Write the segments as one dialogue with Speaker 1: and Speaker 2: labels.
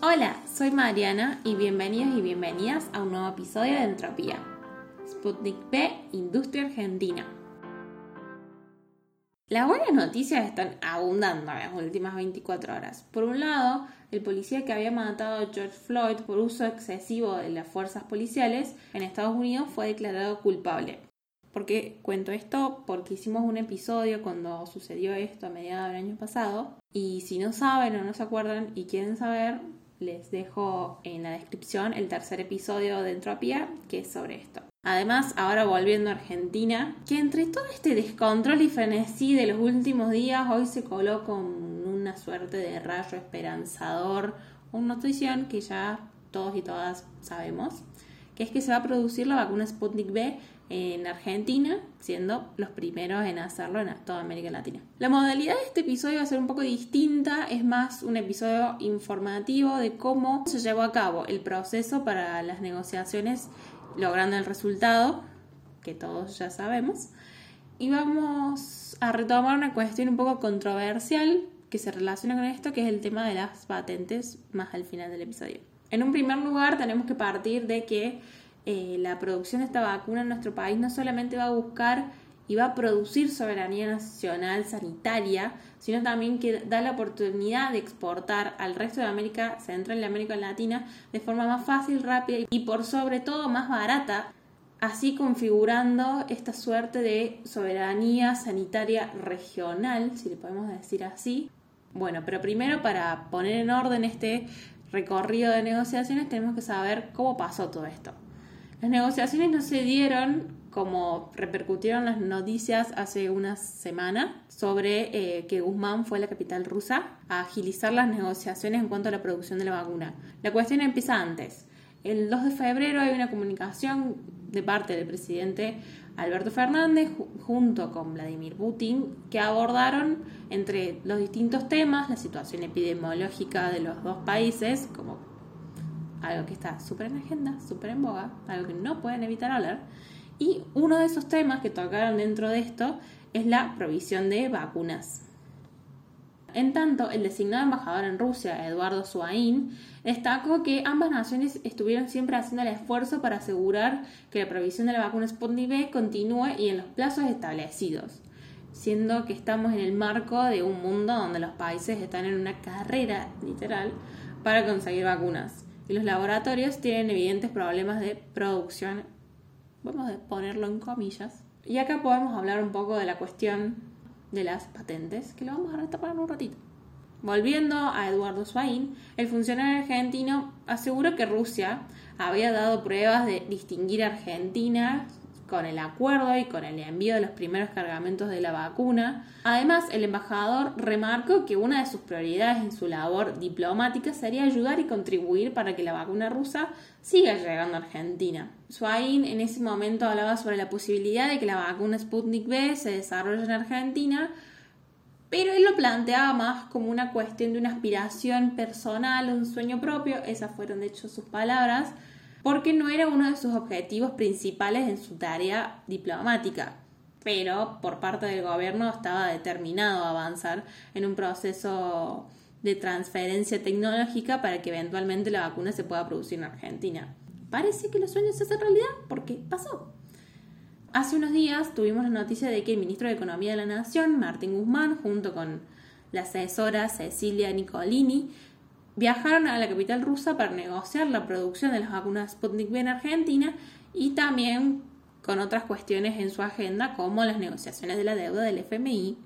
Speaker 1: Hola, soy Mariana y bienvenidos y bienvenidas a un nuevo episodio de Entropía. Sputnik B, Industria Argentina. Las buenas noticias están abundando en las últimas 24 horas. Por un lado, el policía que había matado a George Floyd por uso excesivo de las fuerzas policiales en Estados Unidos fue declarado culpable. ¿Por qué cuento esto? Porque hicimos un episodio cuando sucedió esto a mediados del año pasado. Y si no saben o no se acuerdan y quieren saber, les dejo en la descripción el tercer episodio de Entropía, que es sobre esto. Además, ahora volviendo a Argentina, que entre todo este descontrol y frenesí de los últimos días, hoy se coló con una suerte de rayo esperanzador, una notición que ya todos y todas sabemos, que es que se va a producir la vacuna Sputnik B en Argentina, siendo los primeros en hacerlo en toda América Latina. La modalidad de este episodio va a ser un poco distinta, es más un episodio informativo de cómo se llevó a cabo el proceso para las negociaciones logrando el resultado, que todos ya sabemos, y vamos a retomar una cuestión un poco controversial que se relaciona con esto, que es el tema de las patentes más al final del episodio. En un primer lugar, tenemos que partir de que eh, la producción de esta vacuna en nuestro país no solamente va a buscar y va a producir soberanía nacional sanitaria, sino también que da la oportunidad de exportar al resto de América Central y América Latina de forma más fácil, rápida y por sobre todo más barata, así configurando esta suerte de soberanía sanitaria regional, si le podemos decir así. Bueno, pero primero para poner en orden este recorrido de negociaciones tenemos que saber cómo pasó todo esto. Las negociaciones no se dieron como repercutieron las noticias hace una semana sobre eh, que Guzmán fue a la capital rusa a agilizar las negociaciones en cuanto a la producción de la vacuna. La cuestión empieza antes. El 2 de febrero hay una comunicación de parte del presidente Alberto Fernández junto con Vladimir Putin que abordaron entre los distintos temas la situación epidemiológica de los dos países como algo que está súper en agenda, súper en boga, algo que no pueden evitar hablar. Y uno de esos temas que tocaron dentro de esto es la provisión de vacunas. En tanto, el designado embajador en Rusia, Eduardo Suaín, destacó que ambas naciones estuvieron siempre haciendo el esfuerzo para asegurar que la provisión de la vacuna Sputnik V continúe y en los plazos establecidos, siendo que estamos en el marco de un mundo donde los países están en una carrera literal para conseguir vacunas y los laboratorios tienen evidentes problemas de producción, vamos a ponerlo en comillas. Y acá podemos hablar un poco de la cuestión de las patentes, que lo vamos a retapar en un ratito. Volviendo a Eduardo Swain, el funcionario argentino aseguró que Rusia había dado pruebas de distinguir a Argentina con el acuerdo y con el envío de los primeros cargamentos de la vacuna. Además, el embajador remarcó que una de sus prioridades en su labor diplomática sería ayudar y contribuir para que la vacuna rusa siga llegando a Argentina. Swain en ese momento hablaba sobre la posibilidad de que la vacuna Sputnik V se desarrolle en Argentina, pero él lo planteaba más como una cuestión de una aspiración personal, un sueño propio, esas fueron de hecho sus palabras, porque no era uno de sus objetivos principales en su tarea diplomática, pero por parte del gobierno estaba determinado a avanzar en un proceso de transferencia tecnológica para que eventualmente la vacuna se pueda producir en Argentina. Parece que los sueños se hacen realidad porque pasó. Hace unos días tuvimos la noticia de que el ministro de Economía de la Nación, Martín Guzmán, junto con la asesora Cecilia Nicolini, viajaron a la capital rusa para negociar la producción de las vacunas Sputnik V en Argentina y también con otras cuestiones en su agenda como las negociaciones de la deuda del FMI,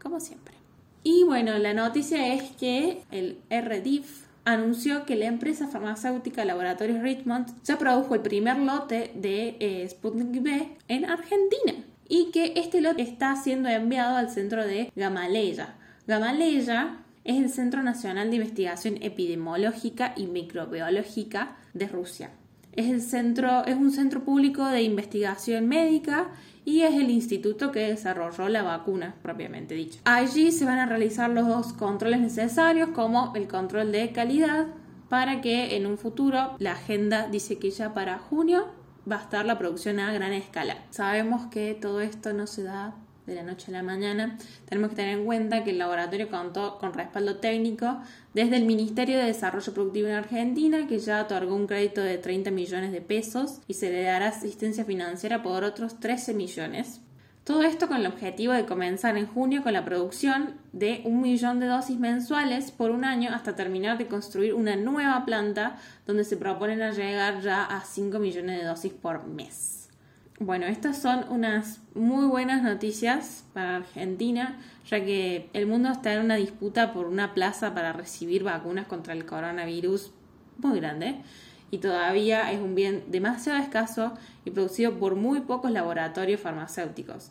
Speaker 1: como siempre. Y bueno, la noticia es que el RDIF anunció que la empresa farmacéutica Laboratorios Richmond ya produjo el primer lote de eh, Sputnik V en Argentina y que este lote está siendo enviado al centro de Gamaleya. Gamaleya es el Centro Nacional de Investigación Epidemiológica y Microbiológica de Rusia. Es, el centro, es un centro público de investigación médica y es el instituto que desarrolló la vacuna, propiamente dicho. Allí se van a realizar los dos controles necesarios, como el control de calidad, para que en un futuro la agenda dice que ya para junio va a estar la producción a gran escala. Sabemos que todo esto no se da de la noche a la mañana, tenemos que tener en cuenta que el laboratorio contó con respaldo técnico desde el Ministerio de Desarrollo Productivo en Argentina, que ya otorgó un crédito de 30 millones de pesos y se le dará asistencia financiera por otros 13 millones. Todo esto con el objetivo de comenzar en junio con la producción de un millón de dosis mensuales por un año hasta terminar de construir una nueva planta donde se proponen llegar ya a 5 millones de dosis por mes. Bueno, estas son unas muy buenas noticias para Argentina, ya que el mundo está en una disputa por una plaza para recibir vacunas contra el coronavirus muy grande y todavía es un bien demasiado escaso y producido por muy pocos laboratorios farmacéuticos.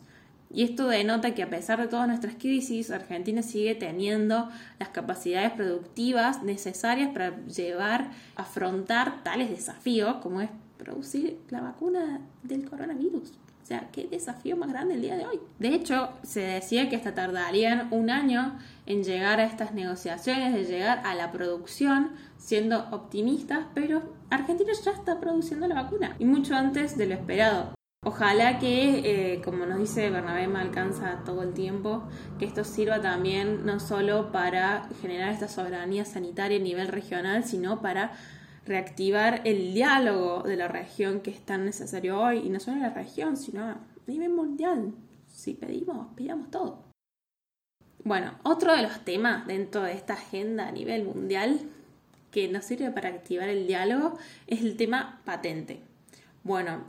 Speaker 1: Y esto denota que a pesar de todas nuestras crisis, Argentina sigue teniendo las capacidades productivas necesarias para llevar, afrontar tales desafíos como es producir la vacuna del coronavirus. O sea, qué desafío más grande el día de hoy. De hecho, se decía que hasta tardarían un año en llegar a estas negociaciones, de llegar a la producción, siendo optimistas, pero Argentina ya está produciendo la vacuna y mucho antes de lo esperado. Ojalá que, eh, como nos dice Bernabé, me alcanza todo el tiempo, que esto sirva también no solo para generar esta soberanía sanitaria a nivel regional, sino para reactivar el diálogo de la región que es tan necesario hoy, y no solo en la región, sino a nivel mundial. Si pedimos, pidamos todo. Bueno, otro de los temas dentro de esta agenda a nivel mundial que nos sirve para activar el diálogo es el tema patente. Bueno,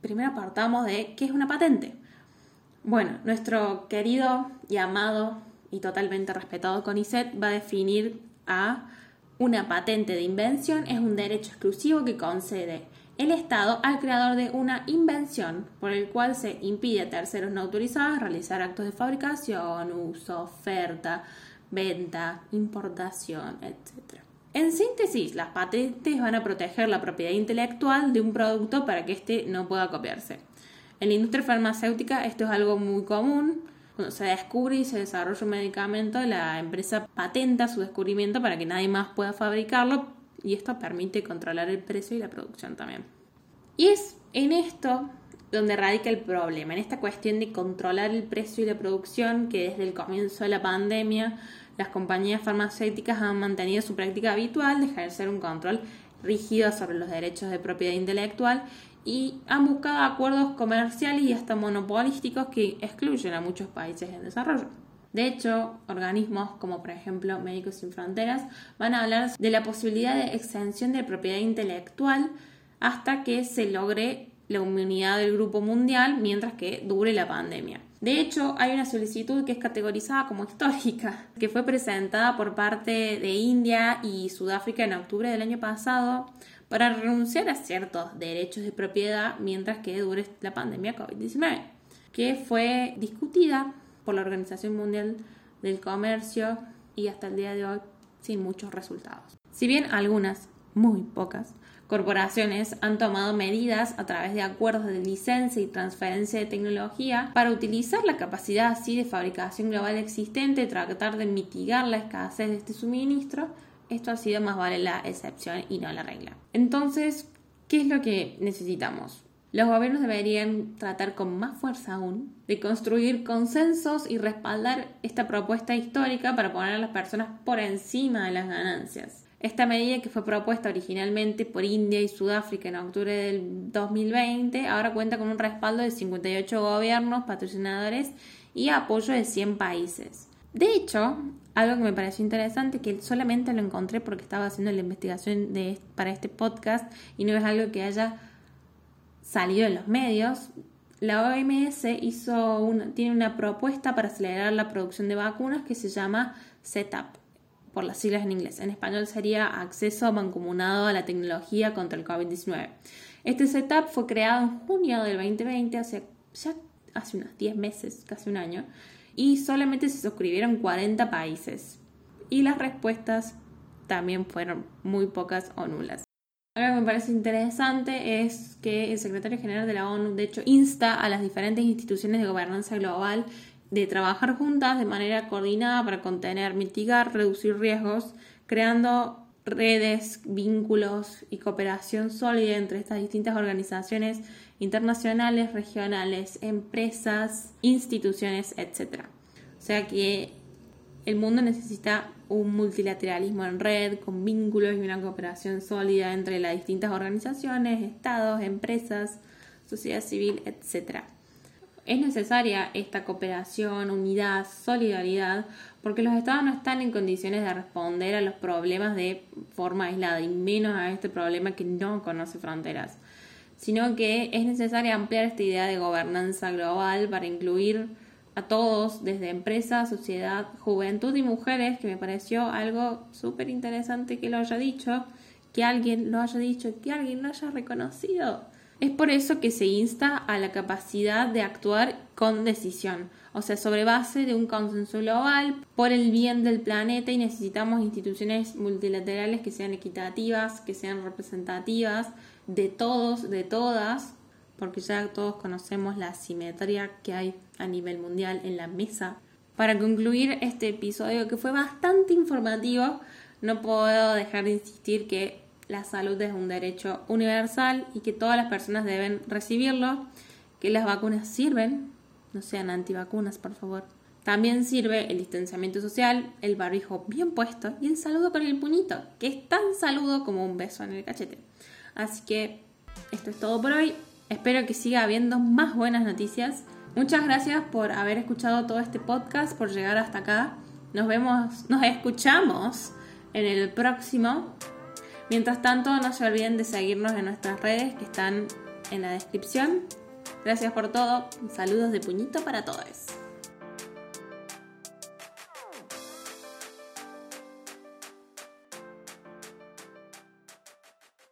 Speaker 1: primero apartamos de qué es una patente. Bueno, nuestro querido y amado y totalmente respetado CONICET va a definir a una patente de invención es un derecho exclusivo que concede el Estado al creador de una invención por el cual se impide a terceros no autorizados realizar actos de fabricación, uso, oferta, venta, importación, etc. En síntesis, las patentes van a proteger la propiedad intelectual de un producto para que éste no pueda copiarse. En la industria farmacéutica esto es algo muy común, cuando se descubre y se desarrolla un medicamento, la empresa patenta su descubrimiento para que nadie más pueda fabricarlo y esto permite controlar el precio y la producción también. Y es en esto donde radica el problema, en esta cuestión de controlar el precio y la producción que desde el comienzo de la pandemia las compañías farmacéuticas han mantenido su práctica habitual de ejercer un control rígido sobre los derechos de propiedad intelectual y han buscado acuerdos comerciales y hasta monopolísticos que excluyen a muchos países en desarrollo. De hecho, organismos como por ejemplo Médicos Sin Fronteras van a hablar de la posibilidad de exención de propiedad intelectual hasta que se logre la inmunidad del grupo mundial mientras que dure la pandemia. De hecho, hay una solicitud que es categorizada como histórica, que fue presentada por parte de India y Sudáfrica en octubre del año pasado para renunciar a ciertos derechos de propiedad mientras que dure la pandemia COVID-19, que fue discutida por la Organización Mundial del Comercio y hasta el día de hoy sin muchos resultados. Si bien algunas, muy pocas, corporaciones han tomado medidas a través de acuerdos de licencia y transferencia de tecnología para utilizar la capacidad así de fabricación global existente y tratar de mitigar la escasez de este suministro, esto ha sido más vale la excepción y no la regla. Entonces, ¿qué es lo que necesitamos? Los gobiernos deberían tratar con más fuerza aún de construir consensos y respaldar esta propuesta histórica para poner a las personas por encima de las ganancias. Esta medida que fue propuesta originalmente por India y Sudáfrica en octubre del 2020 ahora cuenta con un respaldo de 58 gobiernos, patrocinadores y apoyo de 100 países. De hecho, algo que me pareció interesante, que solamente lo encontré porque estaba haciendo la investigación de, para este podcast y no es algo que haya salido en los medios, la OMS hizo tiene una propuesta para acelerar la producción de vacunas que se llama SETAP, por las siglas en inglés. En español sería Acceso Mancomunado a la Tecnología contra el COVID-19. Este SETAP fue creado en junio del 2020, hace, ya hace unos 10 meses, casi un año, y solamente se suscribieron 40 países. Y las respuestas también fueron muy pocas o nulas. Algo que me parece interesante es que el secretario general de la ONU, de hecho, insta a las diferentes instituciones de gobernanza global de trabajar juntas de manera coordinada para contener, mitigar, reducir riesgos, creando redes, vínculos y cooperación sólida entre estas distintas organizaciones internacionales, regionales, empresas, instituciones, etc. O sea que el mundo necesita un multilateralismo en red, con vínculos y una cooperación sólida entre las distintas organizaciones, estados, empresas, sociedad civil, etc. Es necesaria esta cooperación, unidad, solidaridad, porque los estados no están en condiciones de responder a los problemas de forma aislada, y menos a este problema que no conoce fronteras, sino que es necesaria ampliar esta idea de gobernanza global para incluir a todos, desde empresa, sociedad, juventud y mujeres, que me pareció algo súper interesante que lo haya dicho, que alguien lo haya dicho, que alguien lo haya reconocido. Es por eso que se insta a la capacidad de actuar con decisión, o sea, sobre base de un consenso global por el bien del planeta y necesitamos instituciones multilaterales que sean equitativas, que sean representativas de todos, de todas, porque ya todos conocemos la asimetría que hay a nivel mundial en la mesa. Para concluir este episodio que fue bastante informativo, no puedo dejar de insistir que la salud es un derecho universal y que todas las personas deben recibirlo, que las vacunas sirven, no sean antivacunas por favor. También sirve el distanciamiento social, el barbijo bien puesto y el saludo con el puñito, que es tan saludo como un beso en el cachete. Así que esto es todo por hoy. Espero que siga habiendo más buenas noticias. Muchas gracias por haber escuchado todo este podcast, por llegar hasta acá. Nos vemos, nos escuchamos en el próximo. Mientras tanto, no se olviden de seguirnos en nuestras redes que están en la descripción. Gracias por todo. Saludos de puñito para todos.